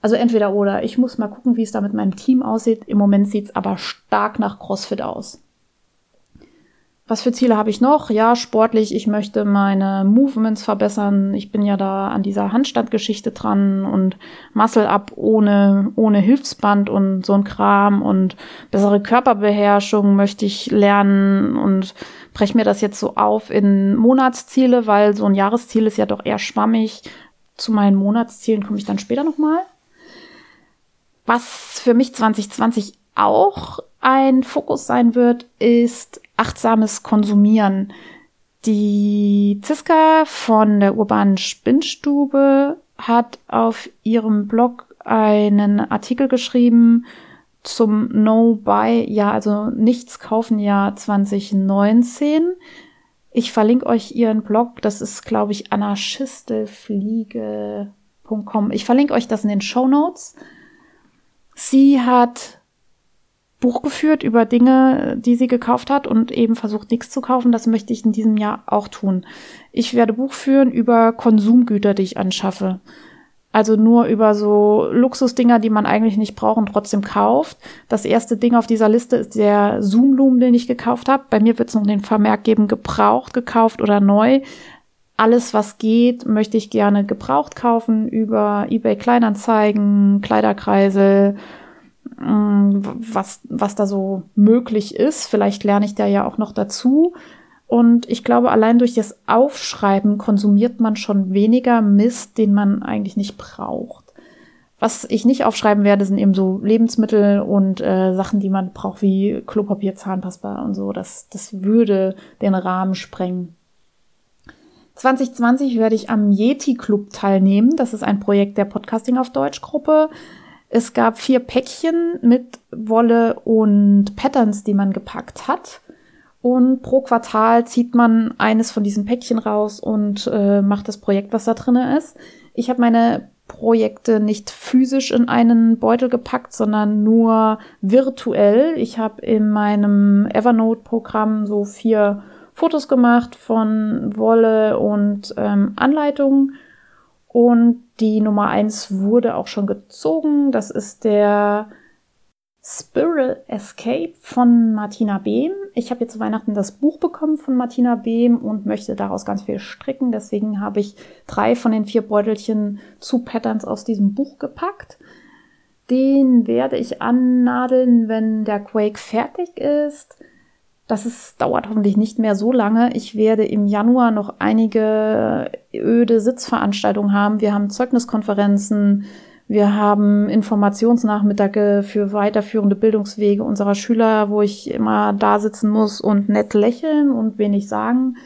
S2: Also entweder oder. Ich muss mal gucken, wie es da mit meinem Team aussieht. Im Moment sieht es aber stark nach CrossFit aus. Was für Ziele habe ich noch? Ja, sportlich. Ich möchte meine Movements verbessern. Ich bin ja da an dieser Handstandgeschichte dran und Muscle Up ohne, ohne Hilfsband und so ein Kram und bessere Körperbeherrschung möchte ich lernen und breche mir das jetzt so auf in Monatsziele, weil so ein Jahresziel ist ja doch eher schwammig. Zu meinen Monatszielen komme ich dann später nochmal. Was für mich 2020 auch ein Fokus sein wird, ist achtsames Konsumieren. Die Ziska von der urbanen Spinnstube hat auf ihrem Blog einen Artikel geschrieben zum No-Buy, also nichts kaufen Jahr 2019. Ich verlinke euch ihren Blog, das ist, glaube ich, anarchistelfliege.com. Ich verlinke euch das in den Show Notes. Sie hat Buch geführt über Dinge, die sie gekauft hat und eben versucht, nichts zu kaufen. Das möchte ich in diesem Jahr auch tun. Ich werde Buch führen über Konsumgüter, die ich anschaffe. Also nur über so Luxusdinger, die man eigentlich nicht braucht und trotzdem kauft. Das erste Ding auf dieser Liste ist der Zoom-Loom, den ich gekauft habe. Bei mir wird es noch den Vermerk geben, gebraucht, gekauft oder neu. Alles, was geht, möchte ich gerne gebraucht kaufen über eBay Kleinanzeigen, Kleiderkreisel, was, was da so möglich ist. Vielleicht lerne ich da ja auch noch dazu. Und ich glaube, allein durch das Aufschreiben konsumiert man schon weniger Mist, den man eigentlich nicht braucht. Was ich nicht aufschreiben werde, sind eben so Lebensmittel und äh, Sachen, die man braucht, wie Klopapier, Zahnpasta und so. Das, das würde den Rahmen sprengen. 2020 werde ich am Yeti Club teilnehmen. Das ist ein Projekt der Podcasting auf Deutsch Gruppe. Es gab vier Päckchen mit Wolle und Patterns, die man gepackt hat. Und pro Quartal zieht man eines von diesen Päckchen raus und äh, macht das Projekt, was da drin ist. Ich habe meine Projekte nicht physisch in einen Beutel gepackt, sondern nur virtuell. Ich habe in meinem Evernote-Programm so vier Fotos gemacht von Wolle und ähm, Anleitungen. Und die Nummer eins wurde auch schon gezogen. Das ist der Spiral Escape von Martina Behm. Ich habe jetzt zu Weihnachten das Buch bekommen von Martina Behm und möchte daraus ganz viel stricken. Deswegen habe ich drei von den vier Beutelchen zu Patterns aus diesem Buch gepackt. Den werde ich annadeln, wenn der Quake fertig ist. Das ist, dauert hoffentlich nicht mehr so lange. Ich werde im Januar noch einige öde Sitzveranstaltungen haben. Wir haben Zeugniskonferenzen, wir haben Informationsnachmittage für weiterführende Bildungswege unserer Schüler, wo ich immer da sitzen muss und nett lächeln und wenig sagen.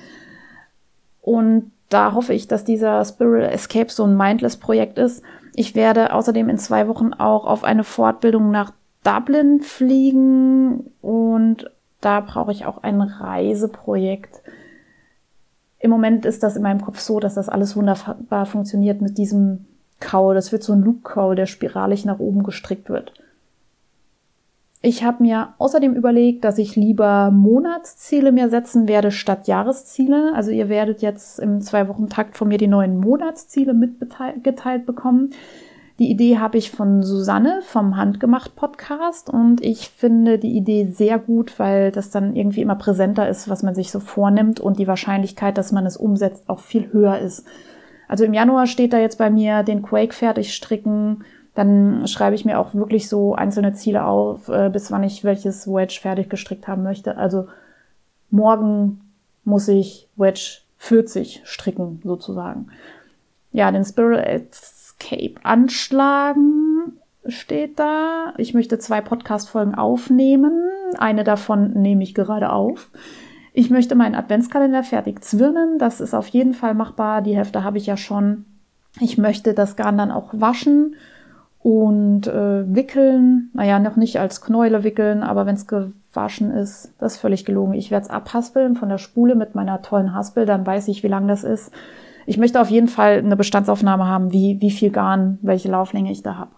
S2: Und da hoffe ich, dass dieser Spiral Escape so ein Mindless-Projekt ist. Ich werde außerdem in zwei Wochen auch auf eine Fortbildung nach Dublin fliegen und da brauche ich auch ein Reiseprojekt. Im Moment ist das in meinem Kopf so, dass das alles wunderbar funktioniert mit diesem Kaul. Das wird so ein Loop-Kaul, der spiralig nach oben gestrickt wird. Ich habe mir außerdem überlegt, dass ich lieber Monatsziele mir setzen werde statt Jahresziele. Also ihr werdet jetzt im Zwei-Wochen-Takt von mir die neuen Monatsziele mitgeteilt bekommen. Die Idee habe ich von Susanne vom Handgemacht Podcast und ich finde die Idee sehr gut, weil das dann irgendwie immer präsenter ist, was man sich so vornimmt und die Wahrscheinlichkeit, dass man es umsetzt, auch viel höher ist. Also im Januar steht da jetzt bei mir den Quake fertig stricken. Dann schreibe ich mir auch wirklich so einzelne Ziele auf, äh, bis wann ich welches Wedge fertig gestrickt haben möchte. Also morgen muss ich Wedge 40 stricken, sozusagen. Ja, den Spiral Escape anschlagen steht da. Ich möchte zwei Podcast-Folgen aufnehmen. Eine davon nehme ich gerade auf. Ich möchte meinen Adventskalender fertig zwirnen. Das ist auf jeden Fall machbar. Die Hälfte habe ich ja schon. Ich möchte das Garn dann auch waschen und äh, wickeln. Naja, noch nicht als Knäule wickeln, aber wenn es gewaschen ist, das ist völlig gelogen. Ich werde es abhaspeln von der Spule mit meiner tollen Haspel, dann weiß ich, wie lang das ist. Ich möchte auf jeden Fall eine Bestandsaufnahme haben, wie, wie viel Garn, welche Lauflänge ich da habe.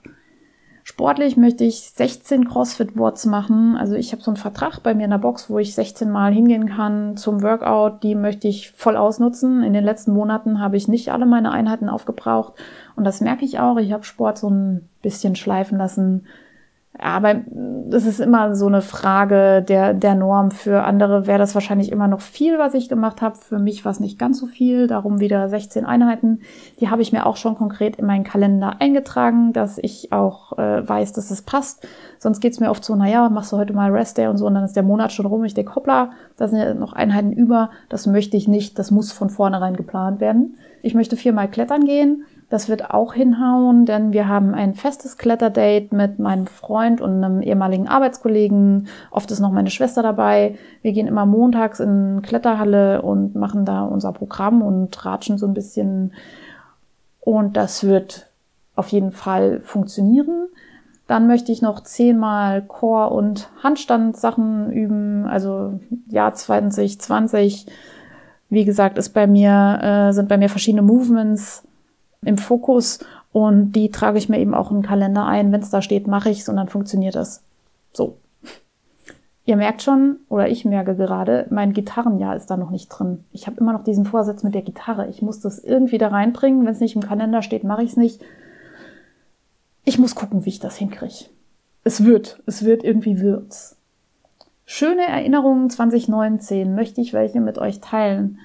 S2: Sportlich möchte ich 16 CrossFit-Worts machen. Also ich habe so einen Vertrag bei mir in der Box, wo ich 16 Mal hingehen kann zum Workout. Die möchte ich voll ausnutzen. In den letzten Monaten habe ich nicht alle meine Einheiten aufgebraucht. Und das merke ich auch. Ich habe Sport so ein bisschen schleifen lassen. Aber das ist immer so eine Frage der, der Norm. Für andere wäre das wahrscheinlich immer noch viel, was ich gemacht habe. Für mich war es nicht ganz so viel. Darum wieder 16 Einheiten. Die habe ich mir auch schon konkret in meinen Kalender eingetragen, dass ich auch äh, weiß, dass es passt. Sonst geht's mir oft so, naja, machst du heute mal Rest Day und so und dann ist der Monat schon rum. Ich denke, hoppla, da sind ja noch Einheiten über. Das möchte ich nicht. Das muss von vornherein geplant werden. Ich möchte viermal klettern gehen. Das wird auch hinhauen, denn wir haben ein festes Kletterdate mit meinem Freund und einem ehemaligen Arbeitskollegen. Oft ist noch meine Schwester dabei. Wir gehen immer montags in Kletterhalle und machen da unser Programm und ratschen so ein bisschen. Und das wird auf jeden Fall funktionieren. Dann möchte ich noch zehnmal Chor- und Handstandsachen üben. Also Jahr 2020, wie gesagt, ist bei mir, äh, sind bei mir verschiedene Movements im Fokus und die trage ich mir eben auch im Kalender ein. Wenn es da steht, mache ich es und dann funktioniert das. So. Ihr merkt schon, oder ich merke gerade, mein Gitarrenjahr ist da noch nicht drin. Ich habe immer noch diesen Vorsatz mit der Gitarre. Ich muss das irgendwie da reinbringen. Wenn es nicht im Kalender steht, mache ich es nicht. Ich muss gucken, wie ich das hinkriege. Es wird, es wird, irgendwie wird's. Schöne Erinnerungen 2019 möchte ich welche mit euch teilen.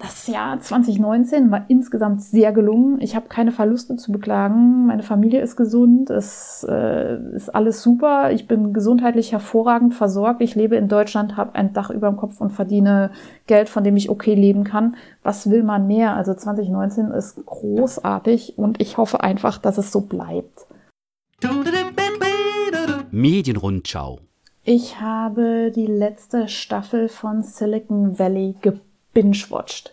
S2: Das Jahr 2019 war insgesamt sehr gelungen. Ich habe keine Verluste zu beklagen. Meine Familie ist gesund. Es äh, ist alles super. Ich bin gesundheitlich hervorragend versorgt. Ich lebe in Deutschland, habe ein Dach über dem Kopf und verdiene Geld, von dem ich okay leben kann. Was will man mehr? Also 2019 ist großartig und ich hoffe einfach, dass es so bleibt.
S1: Medienrundschau.
S2: Ich habe die letzte Staffel von Silicon Valley gebinged binge-watcht.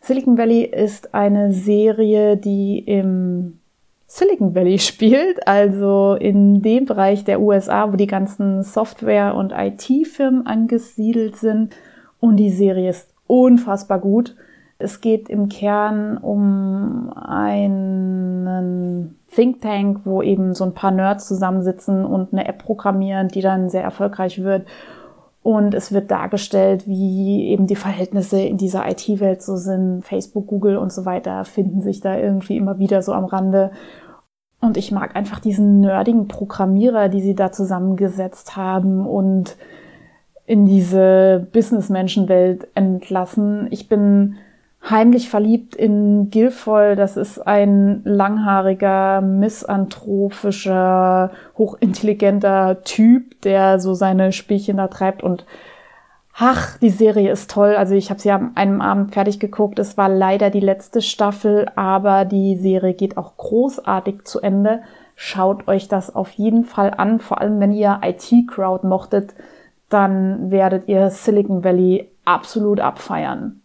S2: Silicon Valley ist eine Serie, die im Silicon Valley spielt, also in dem Bereich der USA, wo die ganzen Software- und IT-Firmen angesiedelt sind. Und die Serie ist unfassbar gut. Es geht im Kern um einen Think Tank, wo eben so ein paar Nerds zusammensitzen und eine App programmieren, die dann sehr erfolgreich wird. Und es wird dargestellt, wie eben die Verhältnisse in dieser IT-Welt so sind. Facebook, Google und so weiter finden sich da irgendwie immer wieder so am Rande. Und ich mag einfach diesen nerdigen Programmierer, die sie da zusammengesetzt haben und in diese Business-Menschenwelt entlassen. Ich bin heimlich verliebt in Guilfoyle. Das ist ein langhaariger, misanthropischer, hochintelligenter Typ, der so seine Spielchen da treibt und Ach, die Serie ist toll. Also ich habe sie an einem Abend fertig geguckt. Es war leider die letzte Staffel, aber die Serie geht auch großartig zu Ende. Schaut euch das auf jeden Fall an. Vor allem, wenn ihr IT-Crowd mochtet, dann werdet ihr Silicon Valley absolut abfeiern.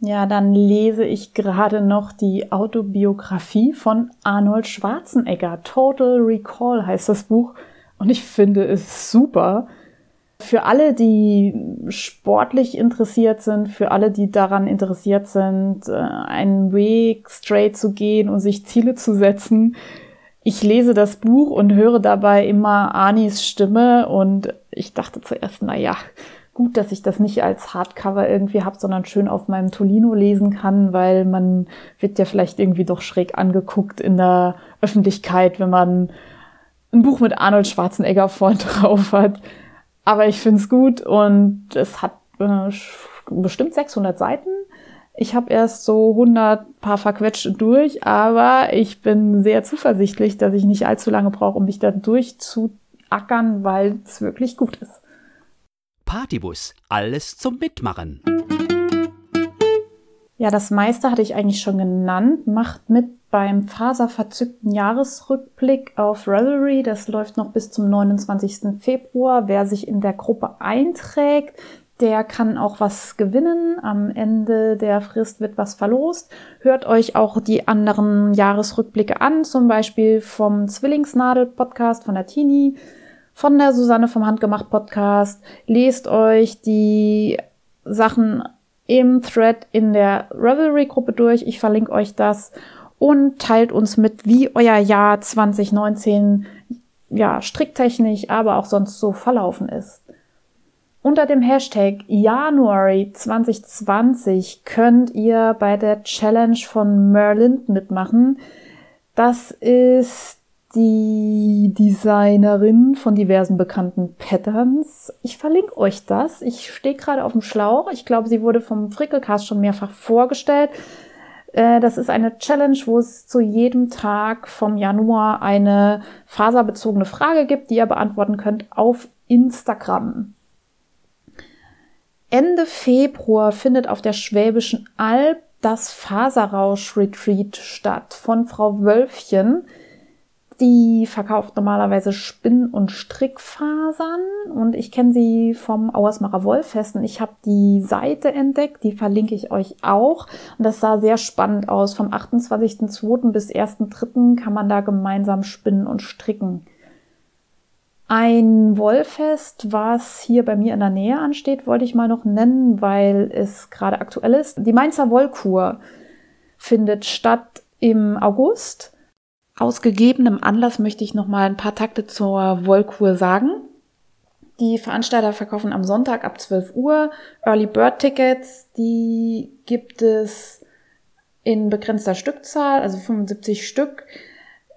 S2: Ja, dann lese ich gerade noch die Autobiografie von Arnold Schwarzenegger. Total Recall heißt das Buch. Und ich finde es super. Für alle, die sportlich interessiert sind, für alle, die daran interessiert sind, äh, einen Weg straight zu gehen und sich Ziele zu setzen. Ich lese das Buch und höre dabei immer Anis Stimme und ich dachte zuerst, na ja, gut, dass ich das nicht als Hardcover irgendwie habe, sondern schön auf meinem Tolino lesen kann, weil man wird ja vielleicht irgendwie doch schräg angeguckt in der Öffentlichkeit, wenn man ein Buch mit Arnold Schwarzenegger vorn drauf hat. Aber ich finde es gut und es hat äh, bestimmt 600 Seiten. Ich habe erst so 100 paar verquetscht durch, aber ich bin sehr zuversichtlich, dass ich nicht allzu lange brauche, um mich da durchzuackern, weil es wirklich gut ist.
S1: Partybus, alles zum Mitmachen.
S2: Ja, das meiste hatte ich eigentlich schon genannt. Macht mit beim faserverzückten Jahresrückblick auf Revelry. Das läuft noch bis zum 29. Februar. Wer sich in der Gruppe einträgt, der kann auch was gewinnen. Am Ende der Frist wird was verlost. Hört euch auch die anderen Jahresrückblicke an, zum Beispiel vom Zwillingsnadel-Podcast von der Tini von der Susanne vom Handgemacht Podcast. Lest euch die Sachen im Thread in der Revelry-Gruppe durch. Ich verlinke euch das und teilt uns mit, wie euer Jahr 2019 ja stricktechnisch, aber auch sonst so verlaufen ist. Unter dem Hashtag January 2020 könnt ihr bei der Challenge von Merlin mitmachen. Das ist die Designerin von diversen bekannten Patterns. Ich verlinke euch das. Ich stehe gerade auf dem Schlauch. Ich glaube, sie wurde vom Frickelcast schon mehrfach vorgestellt. Äh, das ist eine Challenge, wo es zu jedem Tag vom Januar eine faserbezogene Frage gibt, die ihr beantworten könnt auf Instagram. Ende Februar findet auf der Schwäbischen Alb das Faserrausch-Retreat statt von Frau Wölfchen. Die verkauft normalerweise Spinn- und Strickfasern und ich kenne sie vom Auersmacher Wollfesten. Ich habe die Seite entdeckt, die verlinke ich euch auch. Und das sah sehr spannend aus. Vom 28.02. bis 1.03. kann man da gemeinsam spinnen und stricken. Ein Wollfest, was hier bei mir in der Nähe ansteht, wollte ich mal noch nennen, weil es gerade aktuell ist. Die Mainzer Wollkur findet statt im August. Aus gegebenem Anlass möchte ich noch mal ein paar Takte zur Wollkur sagen. Die Veranstalter verkaufen am Sonntag ab 12 Uhr Early Bird Tickets. Die gibt es in begrenzter Stückzahl, also 75 Stück.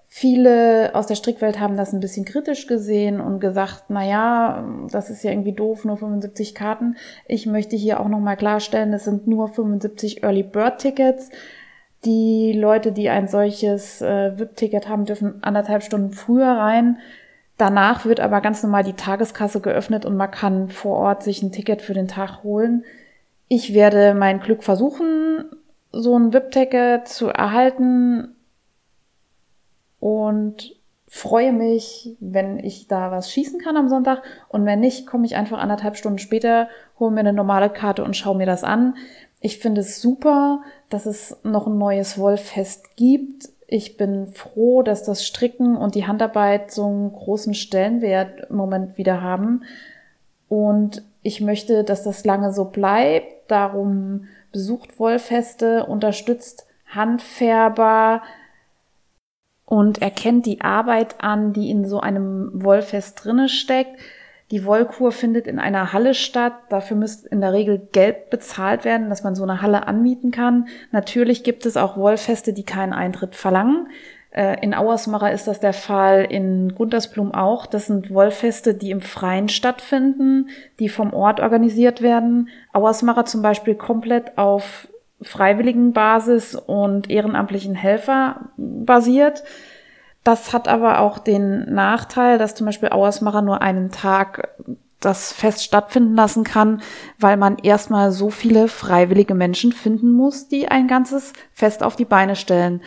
S2: Viele aus der Strickwelt haben das ein bisschen kritisch gesehen und gesagt, na ja, das ist ja irgendwie doof, nur 75 Karten. Ich möchte hier auch nochmal klarstellen, es sind nur 75 Early Bird Tickets. Die Leute, die ein solches äh, VIP-Ticket haben, dürfen anderthalb Stunden früher rein. Danach wird aber ganz normal die Tageskasse geöffnet und man kann vor Ort sich ein Ticket für den Tag holen. Ich werde mein Glück versuchen, so ein VIP-Ticket zu erhalten und freue mich, wenn ich da was schießen kann am Sonntag. Und wenn nicht, komme ich einfach anderthalb Stunden später, hole mir eine normale Karte und schaue mir das an. Ich finde es super, dass es noch ein neues Wollfest gibt. Ich bin froh, dass das Stricken und die Handarbeit so einen großen Stellenwert im Moment wieder haben. Und ich möchte, dass das lange so bleibt. Darum besucht Wollfeste, unterstützt Handfärber, und erkennt die Arbeit an, die in so einem Wollfest drinne steckt. Die Wollkur findet in einer Halle statt. Dafür müsste in der Regel Geld bezahlt werden, dass man so eine Halle anmieten kann. Natürlich gibt es auch Wollfeste, die keinen Eintritt verlangen. Äh, in Auersmacher ist das der Fall, in Guntersblum auch. Das sind Wollfeste, die im Freien stattfinden, die vom Ort organisiert werden. Auersmacher zum Beispiel komplett auf freiwilligen Basis und ehrenamtlichen Helfer basiert. Das hat aber auch den Nachteil, dass zum Beispiel Auersmacher nur einen Tag das Fest stattfinden lassen kann, weil man erstmal so viele freiwillige Menschen finden muss, die ein ganzes Fest auf die Beine stellen.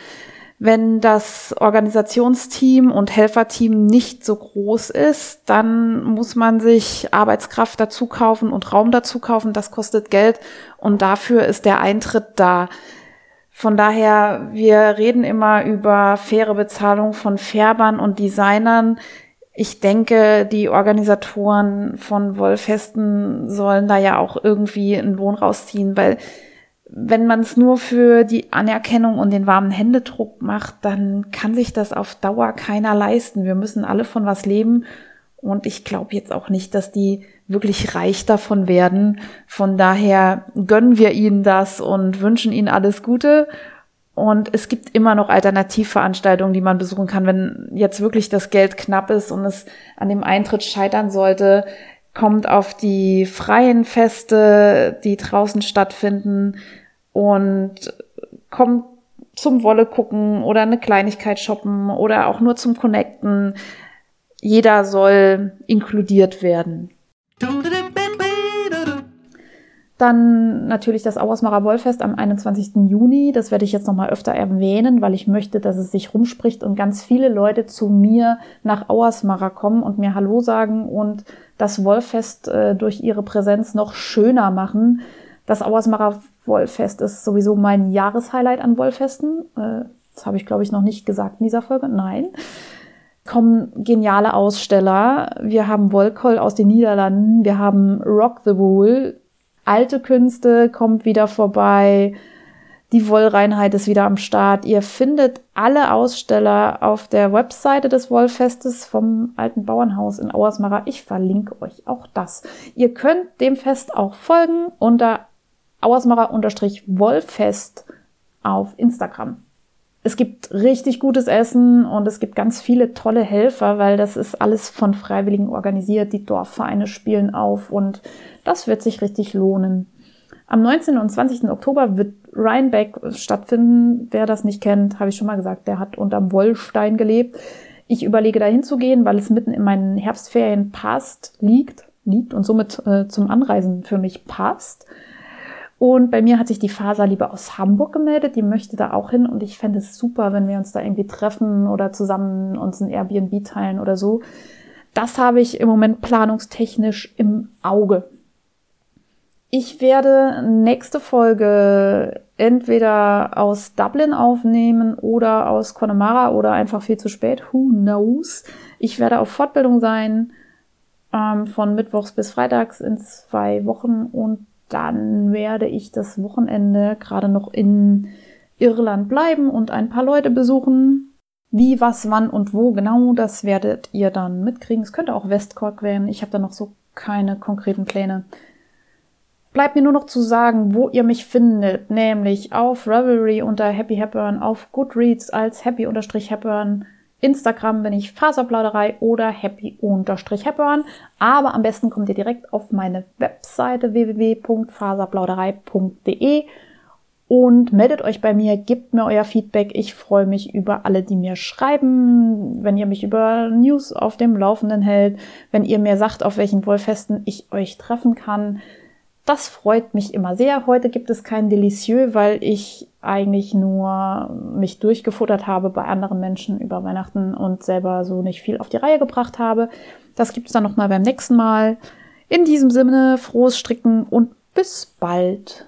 S2: Wenn das Organisationsteam und Helferteam nicht so groß ist, dann muss man sich Arbeitskraft dazu kaufen und Raum dazu kaufen. Das kostet Geld und dafür ist der Eintritt da. Von daher, wir reden immer über faire Bezahlung von Färbern und Designern. Ich denke, die Organisatoren von Wollfesten sollen da ja auch irgendwie einen Lohn rausziehen, weil wenn man es nur für die Anerkennung und den warmen Händedruck macht, dann kann sich das auf Dauer keiner leisten. Wir müssen alle von was leben. Und ich glaube jetzt auch nicht, dass die wirklich reich davon werden. Von daher gönnen wir ihnen das und wünschen ihnen alles Gute. Und es gibt immer noch Alternativveranstaltungen, die man besuchen kann, wenn jetzt wirklich das Geld knapp ist und es an dem Eintritt scheitern sollte. Kommt auf die freien Feste, die draußen stattfinden und kommt zum Wolle gucken oder eine Kleinigkeit shoppen oder auch nur zum Connecten. Jeder soll inkludiert werden. Dann natürlich das Auersmacher Wollfest am 21. Juni. Das werde ich jetzt nochmal öfter erwähnen, weil ich möchte, dass es sich rumspricht und ganz viele Leute zu mir nach Auersmacher kommen und mir Hallo sagen und das Wollfest äh, durch ihre Präsenz noch schöner machen. Das Auersmacher Wollfest ist sowieso mein Jahreshighlight an Wollfesten. Äh, das habe ich, glaube ich, noch nicht gesagt in dieser Folge. Nein kommen geniale Aussteller. Wir haben Wolkoll aus den Niederlanden, wir haben Rock the Wool, alte Künste kommt wieder vorbei, die Wollreinheit ist wieder am Start. Ihr findet alle Aussteller auf der Webseite des Wollfestes vom Alten Bauernhaus in Auersmacher. Ich verlinke euch auch das. Ihr könnt dem Fest auch folgen unter Auersmacher-Wollfest auf Instagram es gibt richtig gutes Essen und es gibt ganz viele tolle Helfer, weil das ist alles von Freiwilligen organisiert. Die Dorfvereine spielen auf und das wird sich richtig lohnen. Am 19. und 20. Oktober wird Rheinbeck stattfinden. Wer das nicht kennt, habe ich schon mal gesagt, der hat unterm Wollstein gelebt. Ich überlege dahin zu gehen, weil es mitten in meinen Herbstferien passt, liegt, liegt und somit äh, zum Anreisen für mich passt. Und bei mir hat sich die Faser lieber aus Hamburg gemeldet, die möchte da auch hin und ich fände es super, wenn wir uns da irgendwie treffen oder zusammen uns ein Airbnb teilen oder so. Das habe ich im Moment planungstechnisch im Auge. Ich werde nächste Folge entweder aus Dublin aufnehmen oder aus Connemara oder einfach viel zu spät. Who knows? Ich werde auf Fortbildung sein ähm, von Mittwochs bis Freitags in zwei Wochen und dann werde ich das Wochenende gerade noch in Irland bleiben und ein paar Leute besuchen. Wie, was, wann und wo genau, das werdet ihr dann mitkriegen. Es könnte auch Westcork werden. Ich habe da noch so keine konkreten Pläne. Bleibt mir nur noch zu sagen, wo ihr mich findet, nämlich auf Revelry unter Happy Hepburn, auf Goodreads als Happy-Hepburn, Instagram bin ich Faserplauderei oder Happy-Hepburn, aber am besten kommt ihr direkt auf meine Webseite www.faserplauderei.de und meldet euch bei mir, gebt mir euer Feedback. Ich freue mich über alle, die mir schreiben, wenn ihr mich über News auf dem Laufenden hält, wenn ihr mir sagt, auf welchen Wollfesten ich euch treffen kann. Das freut mich immer sehr. Heute gibt es kein Delicieux, weil ich eigentlich nur mich durchgefuttert habe bei anderen Menschen über Weihnachten und selber so nicht viel auf die Reihe gebracht habe. Das gibt es dann nochmal beim nächsten Mal. In diesem Sinne, frohes Stricken und bis bald.